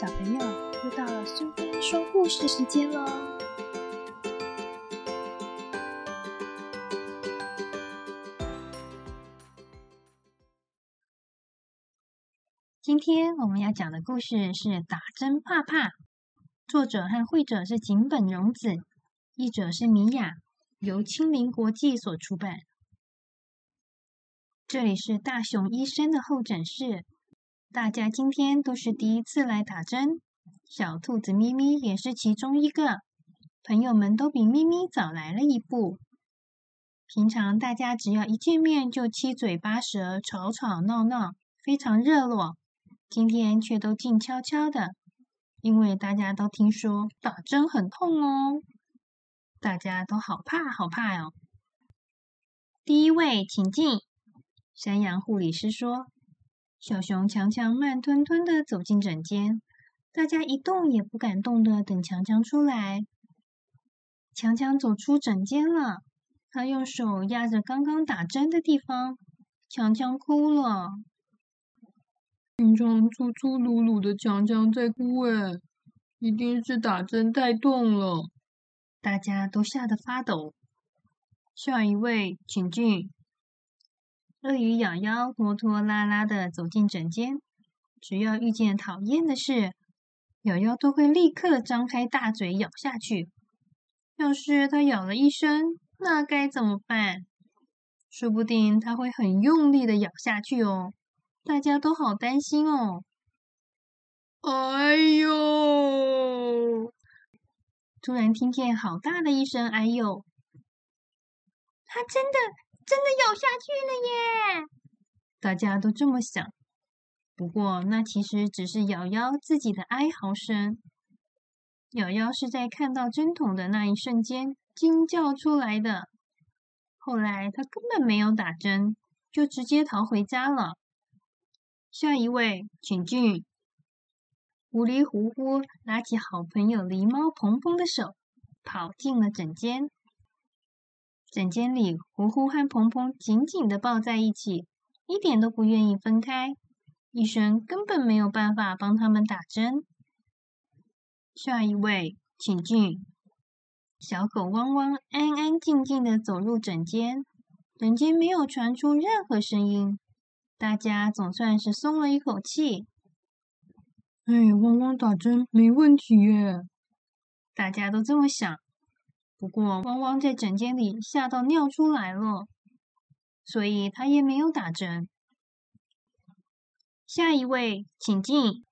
小朋友，又到了苏菲说故事时间喽！今天我们要讲的故事是《打针怕怕》，作者和绘者是井本荣子，译者是米雅，由青林国际所出版。这里是大熊医生的候诊室。大家今天都是第一次来打针，小兔子咪咪也是其中一个。朋友们都比咪咪早来了一步。平常大家只要一见面就七嘴八舌、吵吵闹闹，非常热络。今天却都静悄悄的，因为大家都听说打针很痛哦，大家都好怕好怕哦。第一位，请进。山羊护理师说。小熊强强慢吞吞的走进诊间，大家一动也不敢动的等强强出来。强强走出诊间了，他用手压着刚刚打针的地方，强强哭了。平常粗粗鲁鲁的强强在哭，哎，一定是打针太痛了。大家都吓得发抖。下一位，请进。鳄鱼咬咬拖拖拉拉的走进诊间，只要遇见讨厌的事，咬咬都会立刻张开大嘴咬下去。要是它咬了一声，那该怎么办？说不定它会很用力的咬下去哦，大家都好担心哦。哎呦！突然听见好大的一声“哎呦”，它真的。真的咬下去了耶！大家都这么想。不过那其实只是瑶瑶自己的哀嚎声。瑶瑶是在看到针筒的那一瞬间惊叫出来的。后来他根本没有打针，就直接逃回家了。下一位，请进。狐狸呼呼拉起好朋友狸猫蓬蓬的手，跑进了诊间。诊间里，呼呼和鹏鹏紧紧的抱在一起，一点都不愿意分开。医生根本没有办法帮他们打针。下一位，请进。小狗汪汪安安静静的走入诊间，诊间没有传出任何声音，大家总算是松了一口气。哎，汪汪打针没问题耶，大家都这么想。不过，汪汪在诊间里吓到尿出来了，所以他也没有打针。下一位，请进。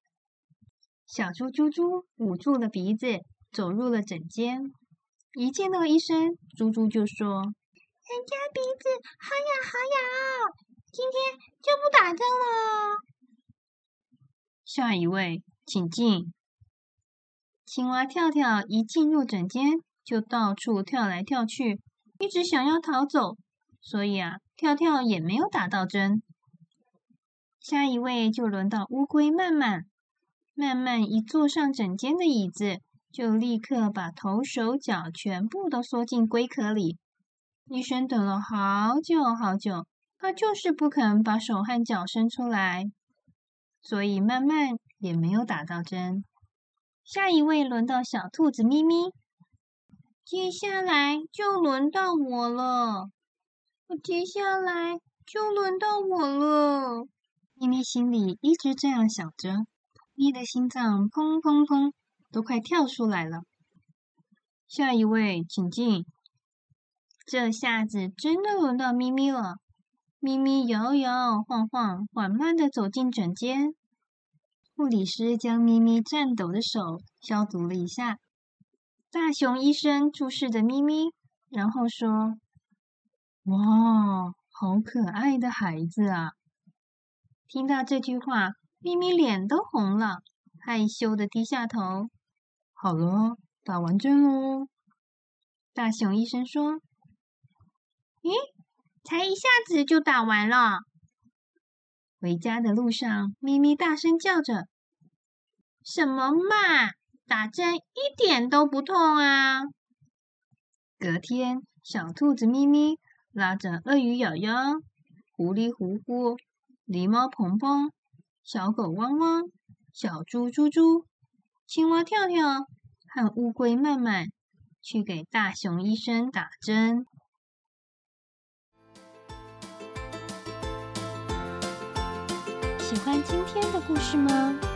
小猪猪猪捂住了鼻子，走入了诊间。一见到医生，猪猪就说：“人家鼻子好痒好痒，今天就不打针了。”下一位，请进。青蛙跳跳一进入诊间。就到处跳来跳去，一直想要逃走，所以啊，跳跳也没有打到针。下一位就轮到乌龟慢慢，慢慢一坐上整间的椅子，就立刻把头、手、脚全部都缩进龟壳里。医生等了好久好久，他就是不肯把手和脚伸出来，所以慢慢也没有打到针。下一位轮到小兔子咪咪。接下来就轮到我了，接下来就轮到我了。咪咪心里一直这样想着，咪的心脏砰砰砰，都快跳出来了。下一位，请进。这下子真的轮到咪咪了。咪咪摇摇晃晃，缓慢的走进诊间。护理师将咪咪颤抖的手消毒了一下。大熊医生注视着咪咪，然后说：“哇，好可爱的孩子啊！”听到这句话，咪咪脸都红了，害羞的低下头。好了，打完针喽。大熊医生说：“咦，才一下子就打完了。”回家的路上，咪咪大声叫着：“什么嘛！”打针一点都不痛啊！隔天，小兔子咪咪拉着鳄鱼咬咬、狐狸呼呼、狸猫蓬蓬、小狗汪汪、小猪猪猪青蛙跳跳和乌龟慢慢去给大熊医生打针。喜欢今天的故事吗？